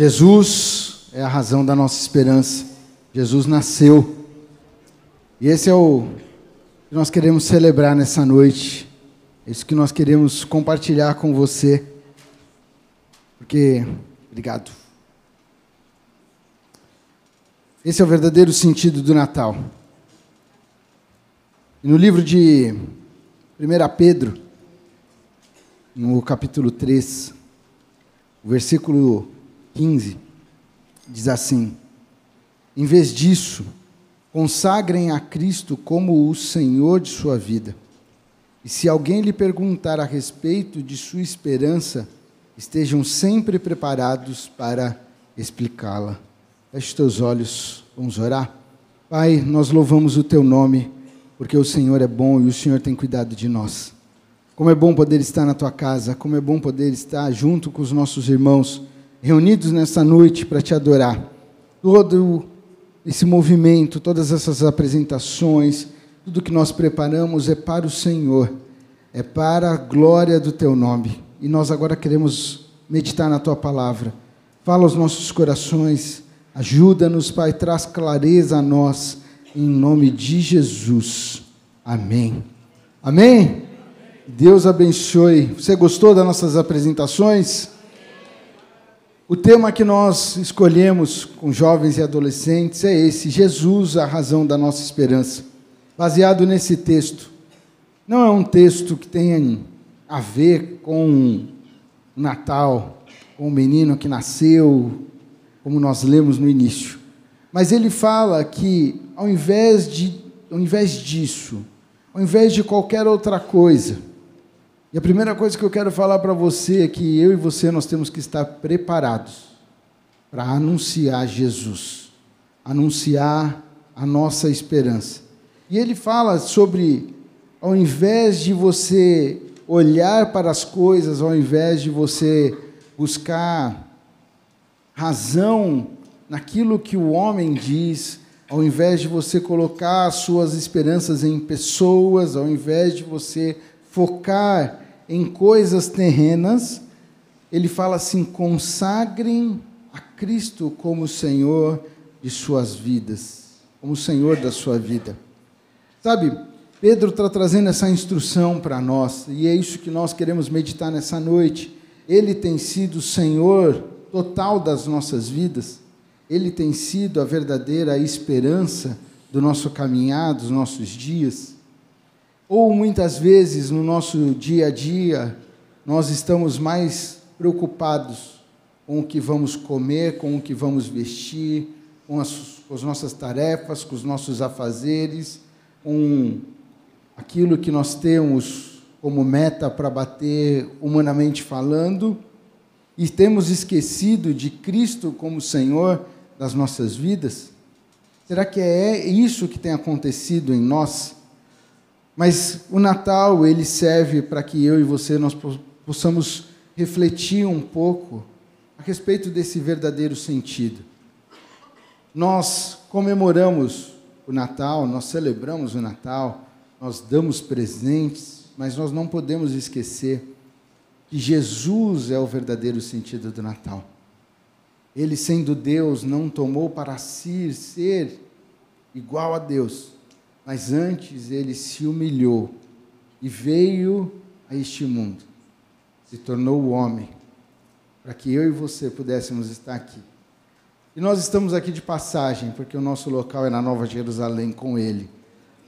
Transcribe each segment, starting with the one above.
Jesus é a razão da nossa esperança. Jesus nasceu. E esse é o que nós queremos celebrar nessa noite. É isso que nós queremos compartilhar com você. Porque, obrigado. Esse é o verdadeiro sentido do Natal. E no livro de 1 Pedro, no capítulo 3, o versículo 15, diz assim: Em vez disso, consagrem a Cristo como o Senhor de sua vida. E se alguém lhe perguntar a respeito de sua esperança, estejam sempre preparados para explicá-la. Feche teus olhos, vamos orar. Pai, nós louvamos o teu nome, porque o Senhor é bom e o Senhor tem cuidado de nós. Como é bom poder estar na tua casa, como é bom poder estar junto com os nossos irmãos, reunidos nessa noite para te adorar. Todo esse movimento, todas essas apresentações, tudo que nós preparamos é para o Senhor, é para a glória do teu nome. E nós agora queremos meditar na tua palavra. Fala aos nossos corações, ajuda-nos, Pai, traz clareza a nós, em nome de Jesus. Amém. Amém? Deus abençoe. Você gostou das nossas apresentações? O tema que nós escolhemos com jovens e adolescentes é esse: Jesus, a razão da nossa esperança. Baseado nesse texto. Não é um texto que tenha a ver com o Natal, com o menino que nasceu, como nós lemos no início. Mas ele fala que, ao invés, de, ao invés disso, ao invés de qualquer outra coisa, e a primeira coisa que eu quero falar para você é que eu e você nós temos que estar preparados para anunciar Jesus, anunciar a nossa esperança. E ele fala sobre, ao invés de você olhar para as coisas, ao invés de você buscar razão naquilo que o homem diz, ao invés de você colocar as suas esperanças em pessoas, ao invés de você focar em coisas terrenas, ele fala assim: consagrem a Cristo como Senhor de suas vidas, como Senhor da sua vida. Sabe, Pedro está trazendo essa instrução para nós, e é isso que nós queremos meditar nessa noite. Ele tem sido o Senhor total das nossas vidas, ele tem sido a verdadeira esperança do nosso caminhar, dos nossos dias. Ou muitas vezes no nosso dia a dia, nós estamos mais preocupados com o que vamos comer, com o que vamos vestir, com as, com as nossas tarefas, com os nossos afazeres, com aquilo que nós temos como meta para bater humanamente falando, e temos esquecido de Cristo como Senhor das nossas vidas? Será que é isso que tem acontecido em nós? Mas o Natal, ele serve para que eu e você nós possamos refletir um pouco a respeito desse verdadeiro sentido. Nós comemoramos o Natal, nós celebramos o Natal, nós damos presentes, mas nós não podemos esquecer que Jesus é o verdadeiro sentido do Natal. Ele, sendo Deus, não tomou para si ser igual a Deus, mas antes ele se humilhou e veio a este mundo, se tornou homem, para que eu e você pudéssemos estar aqui. E nós estamos aqui de passagem, porque o nosso local é na Nova Jerusalém com ele.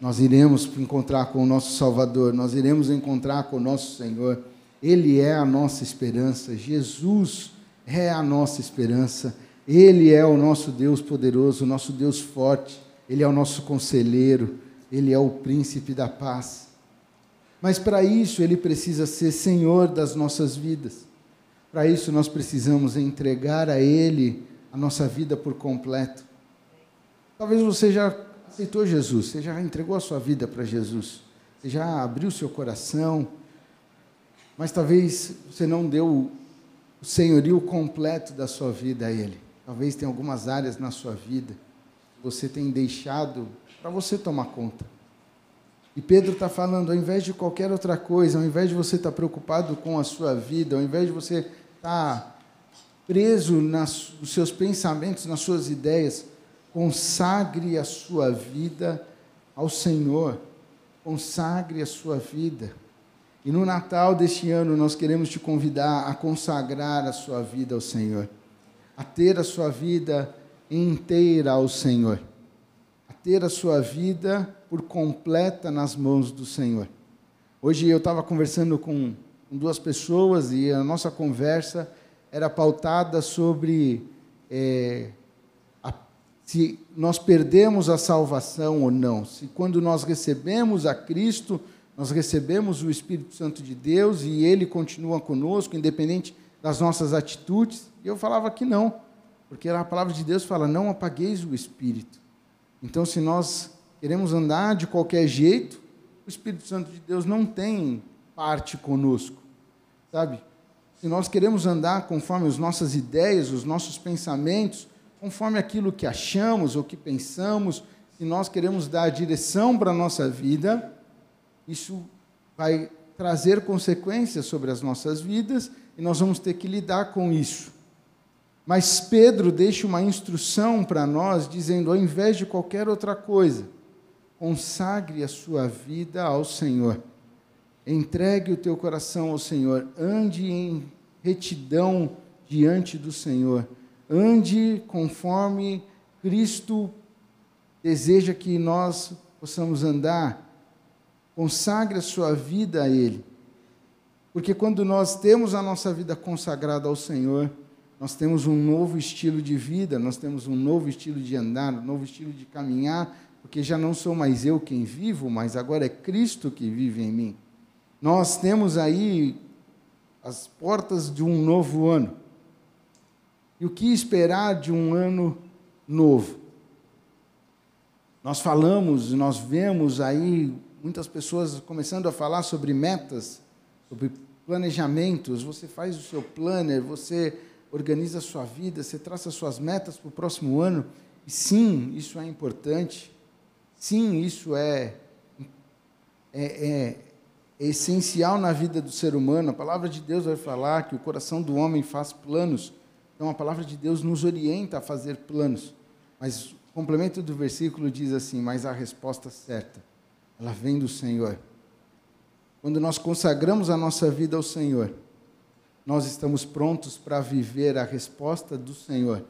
Nós iremos encontrar com o nosso Salvador, nós iremos encontrar com o nosso Senhor. Ele é a nossa esperança, Jesus é a nossa esperança, Ele é o nosso Deus poderoso, o nosso Deus forte. Ele é o nosso conselheiro, Ele é o príncipe da paz. Mas para isso Ele precisa ser Senhor das nossas vidas. Para isso nós precisamos entregar a Ele a nossa vida por completo. Talvez você já aceitou Jesus, você já entregou a sua vida para Jesus, você já abriu seu coração, mas talvez você não deu o senhorio completo da sua vida a Ele. Talvez tenha algumas áreas na sua vida você tem deixado para você tomar conta. E Pedro está falando, ao invés de qualquer outra coisa, ao invés de você estar tá preocupado com a sua vida, ao invés de você estar tá preso nas, nos seus pensamentos, nas suas ideias, consagre a sua vida ao Senhor. Consagre a sua vida. E no Natal deste ano nós queremos te convidar a consagrar a sua vida ao Senhor, a ter a sua vida inteira ao Senhor, a ter a sua vida por completa nas mãos do Senhor. Hoje eu estava conversando com duas pessoas e a nossa conversa era pautada sobre é, a, se nós perdemos a salvação ou não, se quando nós recebemos a Cristo, nós recebemos o Espírito Santo de Deus e ele continua conosco, independente das nossas atitudes. E eu falava que não, porque a palavra de Deus fala: não apagueis o Espírito. Então, se nós queremos andar de qualquer jeito, o Espírito Santo de Deus não tem parte conosco, sabe? Se nós queremos andar conforme as nossas ideias, os nossos pensamentos, conforme aquilo que achamos ou que pensamos, se nós queremos dar a direção para a nossa vida, isso vai trazer consequências sobre as nossas vidas e nós vamos ter que lidar com isso. Mas Pedro deixa uma instrução para nós, dizendo: ao invés de qualquer outra coisa, consagre a sua vida ao Senhor. Entregue o teu coração ao Senhor. Ande em retidão diante do Senhor. Ande conforme Cristo deseja que nós possamos andar Consagre a sua vida a Ele. Porque quando nós temos a nossa vida consagrada ao Senhor, nós temos um novo estilo de vida, nós temos um novo estilo de andar, um novo estilo de caminhar, porque já não sou mais eu quem vivo, mas agora é Cristo que vive em mim. Nós temos aí as portas de um novo ano. E o que esperar de um ano novo? Nós falamos, nós vemos aí muitas pessoas começando a falar sobre metas, sobre planejamentos. Você faz o seu planner, você organiza a sua vida, você traça suas metas para o próximo ano. E sim, isso é importante. Sim, isso é, é, é, é essencial na vida do ser humano. A palavra de Deus vai falar que o coração do homem faz planos. Então a palavra de Deus nos orienta a fazer planos. Mas o complemento do versículo diz assim: mas a resposta certa ela vem do Senhor. Quando nós consagramos a nossa vida ao Senhor, nós estamos prontos para viver a resposta do Senhor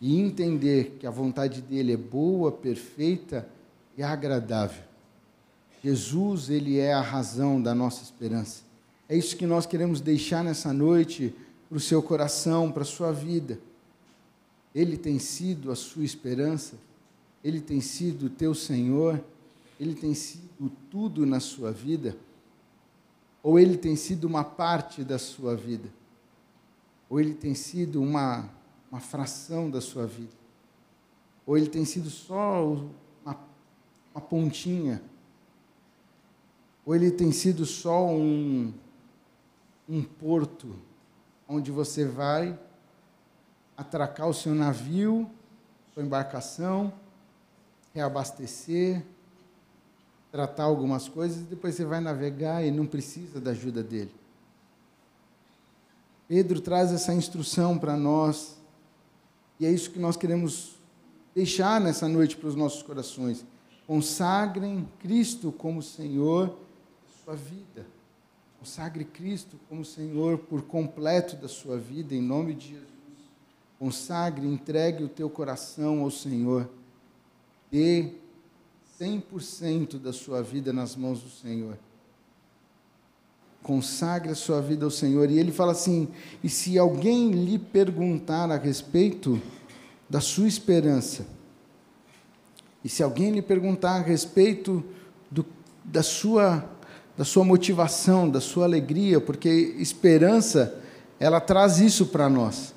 e entender que a vontade dele é boa, perfeita e agradável. Jesus, ele é a razão da nossa esperança. É isso que nós queremos deixar nessa noite para o seu coração, para a sua vida. Ele tem sido a sua esperança, ele tem sido o teu Senhor ele tem sido tudo na sua vida, ou ele tem sido uma parte da sua vida, ou ele tem sido uma, uma fração da sua vida, ou ele tem sido só uma, uma pontinha, ou ele tem sido só um, um porto onde você vai atracar o seu navio, sua embarcação, reabastecer, tratar algumas coisas e depois você vai navegar e não precisa da ajuda dele. Pedro traz essa instrução para nós e é isso que nós queremos deixar nessa noite para os nossos corações. Consagrem Cristo como Senhor da sua vida. Consagre Cristo como Senhor por completo da sua vida, em nome de Jesus. Consagre, entregue o teu coração ao Senhor. Dê 100% da sua vida nas mãos do Senhor. Consagre a sua vida ao Senhor. E ele fala assim: e se alguém lhe perguntar a respeito da sua esperança, e se alguém lhe perguntar a respeito do, da, sua, da sua motivação, da sua alegria, porque esperança, ela traz isso para nós.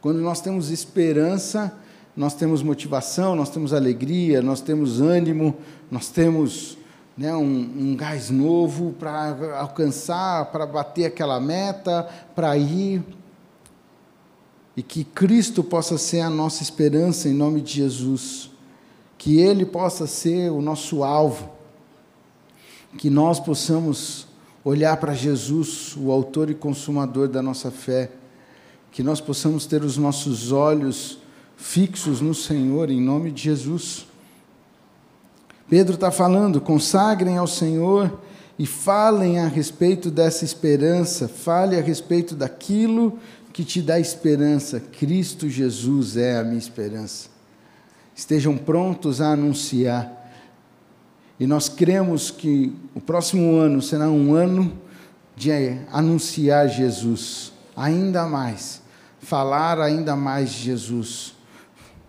Quando nós temos esperança, nós temos motivação, nós temos alegria, nós temos ânimo, nós temos né, um, um gás novo para alcançar, para bater aquela meta, para ir. E que Cristo possa ser a nossa esperança em nome de Jesus. Que Ele possa ser o nosso alvo. Que nós possamos olhar para Jesus, o autor e consumador da nossa fé que nós possamos ter os nossos olhos fixos no Senhor, em nome de Jesus. Pedro está falando: consagrem ao Senhor e falem a respeito dessa esperança, fale a respeito daquilo que te dá esperança. Cristo Jesus é a minha esperança. Estejam prontos a anunciar. E nós cremos que o próximo ano será um ano de anunciar Jesus ainda mais, falar ainda mais de Jesus,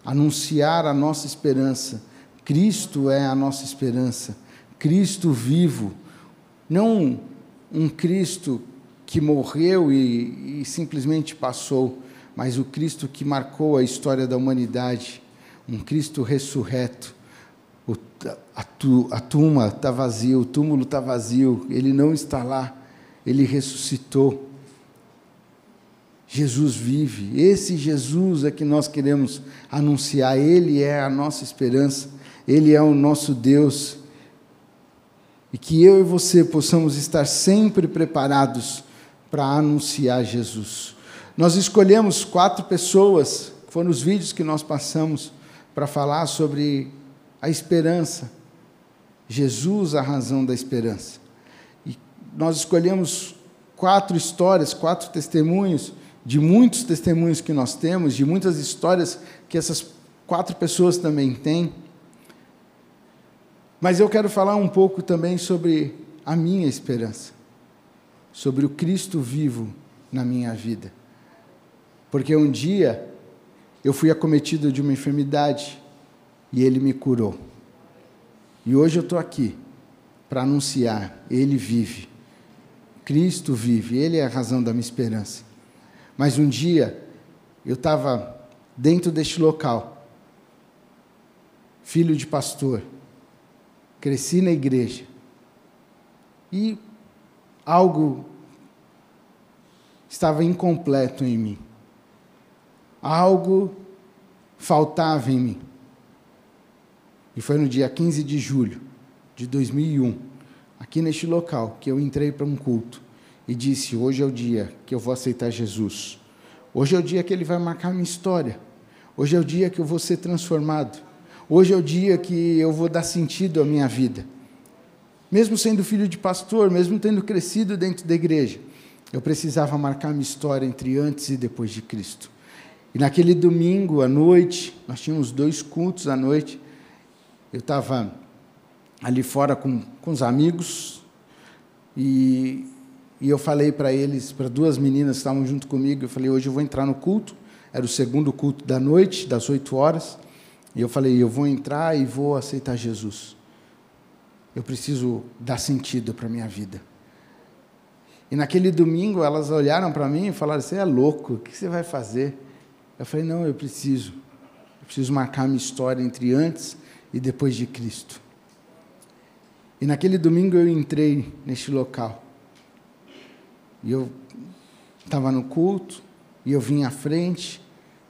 anunciar a nossa esperança. Cristo é a nossa esperança, Cristo vivo, não um Cristo que morreu e, e simplesmente passou, mas o Cristo que marcou a história da humanidade, um Cristo ressurreto. O, a, a tumba está vazia, o túmulo está vazio, ele não está lá, ele ressuscitou. Jesus vive. Esse Jesus é que nós queremos anunciar. Ele é a nossa esperança. Ele é o nosso Deus. E que eu e você possamos estar sempre preparados para anunciar Jesus. Nós escolhemos quatro pessoas, foram os vídeos que nós passamos para falar sobre a esperança. Jesus, a razão da esperança. E nós escolhemos quatro histórias, quatro testemunhos de muitos testemunhos que nós temos, de muitas histórias que essas quatro pessoas também têm. Mas eu quero falar um pouco também sobre a minha esperança, sobre o Cristo vivo na minha vida. Porque um dia eu fui acometido de uma enfermidade e ele me curou. E hoje eu estou aqui para anunciar: Ele vive. Cristo vive, Ele é a razão da minha esperança. Mas um dia, eu estava dentro deste local, filho de pastor, cresci na igreja, e algo estava incompleto em mim. Algo faltava em mim. E foi no dia 15 de julho de 2001, aqui neste local, que eu entrei para um culto e disse: Hoje é o dia que eu vou aceitar Jesus. Hoje é o dia que ele vai marcar minha história. Hoje é o dia que eu vou ser transformado. Hoje é o dia que eu vou dar sentido à minha vida. Mesmo sendo filho de pastor, mesmo tendo crescido dentro da igreja, eu precisava marcar minha história entre antes e depois de Cristo. E naquele domingo à noite, nós tínhamos dois cultos à noite. Eu estava ali fora com, com os amigos e e eu falei para eles, para duas meninas que estavam junto comigo, eu falei, hoje eu vou entrar no culto. Era o segundo culto da noite, das oito horas. E eu falei, eu vou entrar e vou aceitar Jesus. Eu preciso dar sentido para a minha vida. E naquele domingo elas olharam para mim e falaram: Você é louco, o que você vai fazer? Eu falei: Não, eu preciso. Eu preciso marcar minha história entre antes e depois de Cristo. E naquele domingo eu entrei neste local. E eu estava no culto, e eu vim à frente,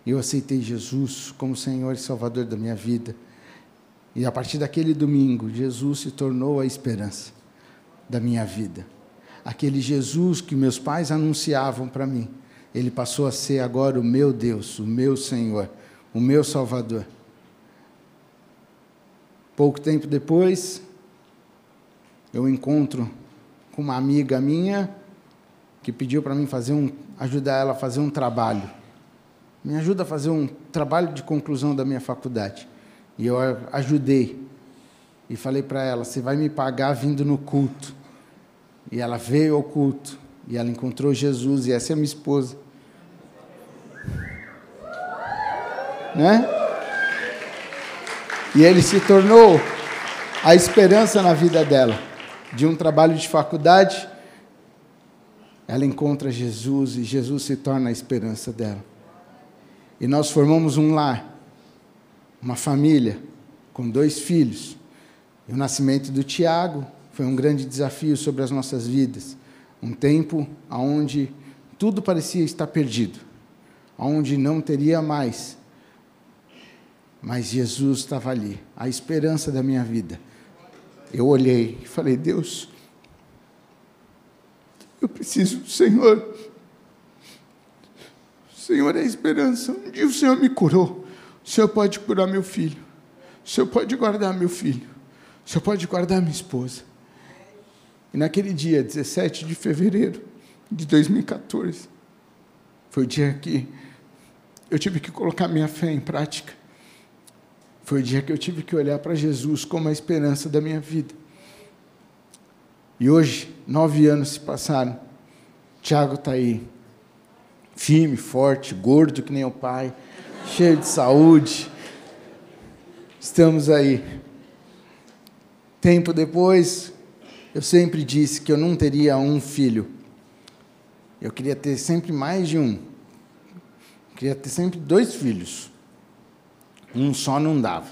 eu aceitei Jesus como Senhor e Salvador da minha vida. E a partir daquele domingo, Jesus se tornou a esperança da minha vida. Aquele Jesus que meus pais anunciavam para mim, ele passou a ser agora o meu Deus, o meu Senhor, o meu Salvador. Pouco tempo depois, eu encontro com uma amiga minha que pediu para mim fazer um, ajudar ela a fazer um trabalho. Me ajuda a fazer um trabalho de conclusão da minha faculdade. E eu ajudei. E falei para ela: você vai me pagar vindo no culto. E ela veio ao culto. E ela encontrou Jesus. E essa é minha esposa. Né? E ele se tornou a esperança na vida dela. De um trabalho de faculdade ela encontra Jesus e Jesus se torna a esperança dela. E nós formamos um lar, uma família, com dois filhos. E o nascimento do Tiago foi um grande desafio sobre as nossas vidas. Um tempo onde tudo parecia estar perdido, onde não teria mais. Mas Jesus estava ali, a esperança da minha vida. Eu olhei e falei: Deus, eu preciso do Senhor. Senhor é a esperança. Um dia o Senhor me curou. O Senhor pode curar meu filho. O Senhor pode guardar meu filho. O Senhor pode guardar minha esposa. E naquele dia, 17 de fevereiro de 2014, foi o dia que eu tive que colocar minha fé em prática. Foi o dia que eu tive que olhar para Jesus como a esperança da minha vida. E hoje, nove anos se passaram. Tiago está aí, firme, forte, gordo que nem o pai, cheio de saúde. Estamos aí. Tempo depois, eu sempre disse que eu não teria um filho. Eu queria ter sempre mais de um. Eu queria ter sempre dois filhos. Um só não dava.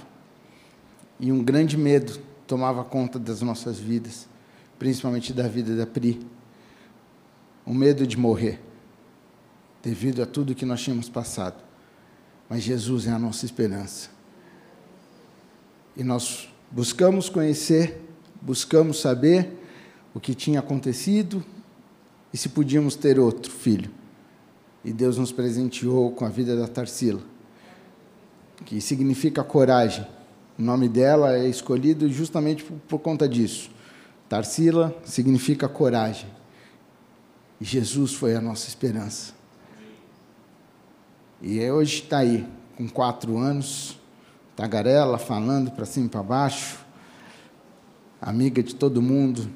E um grande medo tomava conta das nossas vidas, principalmente da vida da Pri. O medo de morrer, devido a tudo que nós tínhamos passado. Mas Jesus é a nossa esperança. E nós buscamos conhecer, buscamos saber o que tinha acontecido e se podíamos ter outro filho. E Deus nos presenteou com a vida da Tarsila que significa coragem. O nome dela é escolhido justamente por, conta disso. Tarsila significa coragem. E Jesus foi a nossa esperança. E é hoje está aí, com quatro anos, tagarela, falando para cima e para baixo, amiga de todo mundo,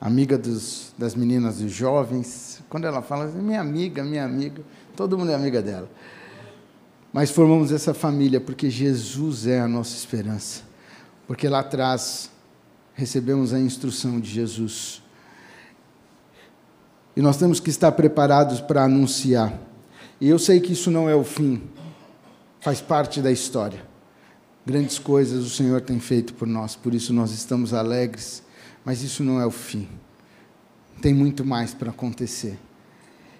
amiga dos, das meninas dos jovens. Quando ela fala assim, minha amiga, minha amiga, todo mundo é amiga dela. Mas formamos essa família porque Jesus é a nossa esperança. Porque lá atrás recebemos a instrução de Jesus. E nós temos que estar preparados para anunciar. E eu sei que isso não é o fim, faz parte da história. Grandes coisas o Senhor tem feito por nós, por isso nós estamos alegres, mas isso não é o fim. Tem muito mais para acontecer.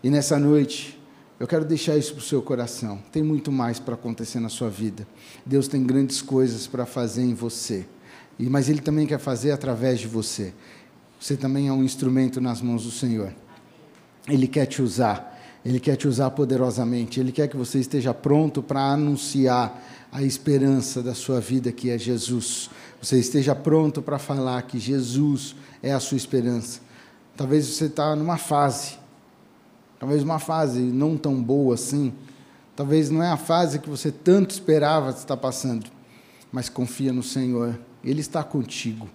E nessa noite, eu quero deixar isso para o seu coração. Tem muito mais para acontecer na sua vida. Deus tem grandes coisas para fazer em você. Mas Ele também quer fazer através de você. Você também é um instrumento nas mãos do Senhor. Ele quer te usar. Ele quer te usar poderosamente. Ele quer que você esteja pronto para anunciar a esperança da sua vida, que é Jesus. Você esteja pronto para falar que Jesus é a sua esperança. Talvez você está numa fase talvez uma fase não tão boa assim, talvez não é a fase que você tanto esperava estar passando, mas confia no Senhor, Ele está contigo,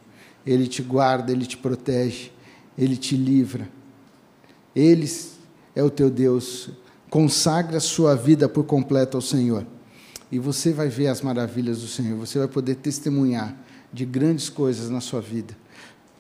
Ele te guarda, Ele te protege, Ele te livra, Ele é o teu Deus, consagra a sua vida por completo ao Senhor, e você vai ver as maravilhas do Senhor, você vai poder testemunhar de grandes coisas na sua vida.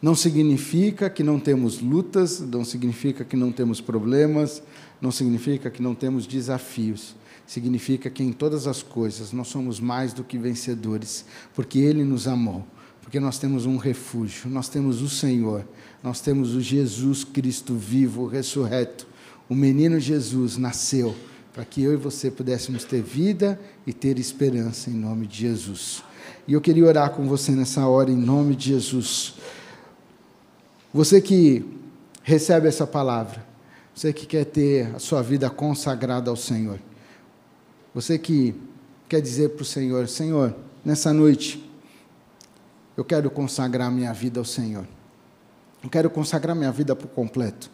Não significa que não temos lutas, não significa que não temos problemas, não significa que não temos desafios. Significa que em todas as coisas nós somos mais do que vencedores, porque Ele nos amou, porque nós temos um refúgio, nós temos o Senhor, nós temos o Jesus Cristo vivo, ressurreto. O menino Jesus nasceu para que eu e você pudéssemos ter vida e ter esperança em nome de Jesus. E eu queria orar com você nessa hora em nome de Jesus. Você que recebe essa palavra, você que quer ter a sua vida consagrada ao Senhor, você que quer dizer para o Senhor: Senhor, nessa noite, eu quero consagrar minha vida ao Senhor. Eu quero consagrar minha vida por completo.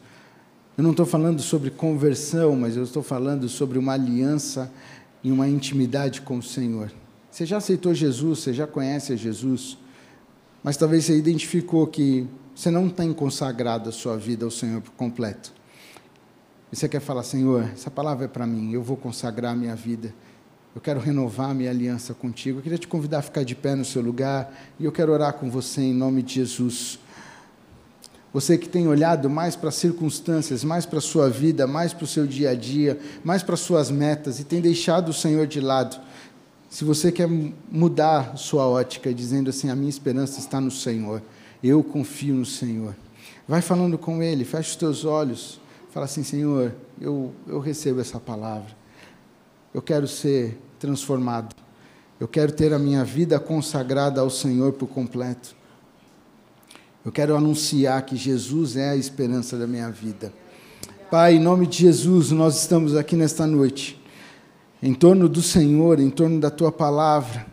Eu não estou falando sobre conversão, mas eu estou falando sobre uma aliança e uma intimidade com o Senhor. Você já aceitou Jesus, você já conhece Jesus, mas talvez você identificou que você não tem consagrado a sua vida ao Senhor por completo. E você quer falar, Senhor, essa palavra é para mim, eu vou consagrar a minha vida. Eu quero renovar a minha aliança contigo. Eu queria te convidar a ficar de pé no seu lugar e eu quero orar com você em nome de Jesus. Você que tem olhado mais para as circunstâncias, mais para a sua vida, mais para o seu dia a dia, mais para as suas metas e tem deixado o Senhor de lado. Se você quer mudar sua ótica, dizendo assim: a minha esperança está no Senhor eu confio no Senhor. Vai falando com Ele, fecha os teus olhos, fala assim: Senhor, eu, eu recebo essa palavra, eu quero ser transformado, eu quero ter a minha vida consagrada ao Senhor por completo. Eu quero anunciar que Jesus é a esperança da minha vida. Pai, em nome de Jesus, nós estamos aqui nesta noite, em torno do Senhor, em torno da tua palavra,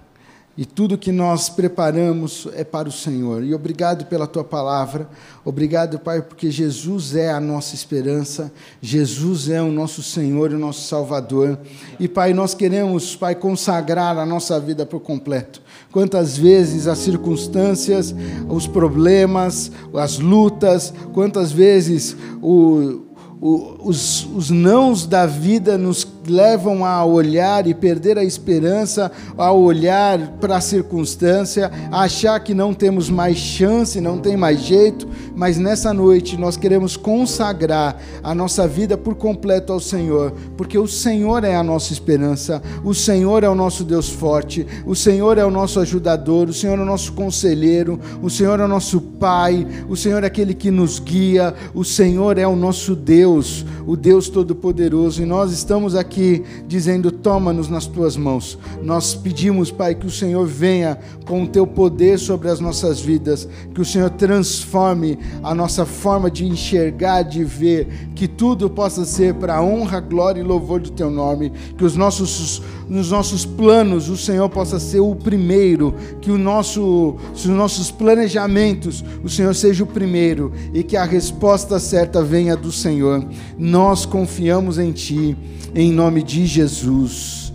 e tudo que nós preparamos é para o Senhor. E obrigado pela tua palavra, obrigado, Pai, porque Jesus é a nossa esperança, Jesus é o nosso Senhor e o nosso Salvador. E, Pai, nós queremos, Pai, consagrar a nossa vida por completo. Quantas vezes as circunstâncias, os problemas, as lutas, quantas vezes o os, os nãos da vida nos levam a olhar e perder a esperança, a olhar para a circunstância, a achar que não temos mais chance, não tem mais jeito, mas nessa noite nós queremos consagrar a nossa vida por completo ao Senhor, porque o Senhor é a nossa esperança, o Senhor é o nosso Deus forte, o Senhor é o nosso ajudador, o Senhor é o nosso conselheiro, o Senhor é o nosso Pai, o Senhor é aquele que nos guia, o Senhor é o nosso Deus, o Deus Todo-Poderoso, e nós estamos aqui dizendo: toma-nos nas tuas mãos. Nós pedimos, Pai, que o Senhor venha com o teu poder sobre as nossas vidas, que o Senhor transforme a nossa forma de enxergar, de ver, que tudo possa ser para a honra, glória e louvor do teu nome, que os nossos, nos nossos planos o Senhor possa ser o primeiro, que o nosso, os nossos planejamentos o Senhor seja o primeiro e que a resposta certa venha do Senhor. Nós confiamos em Ti, em nome de Jesus.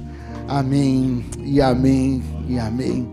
Amém e amém e amém.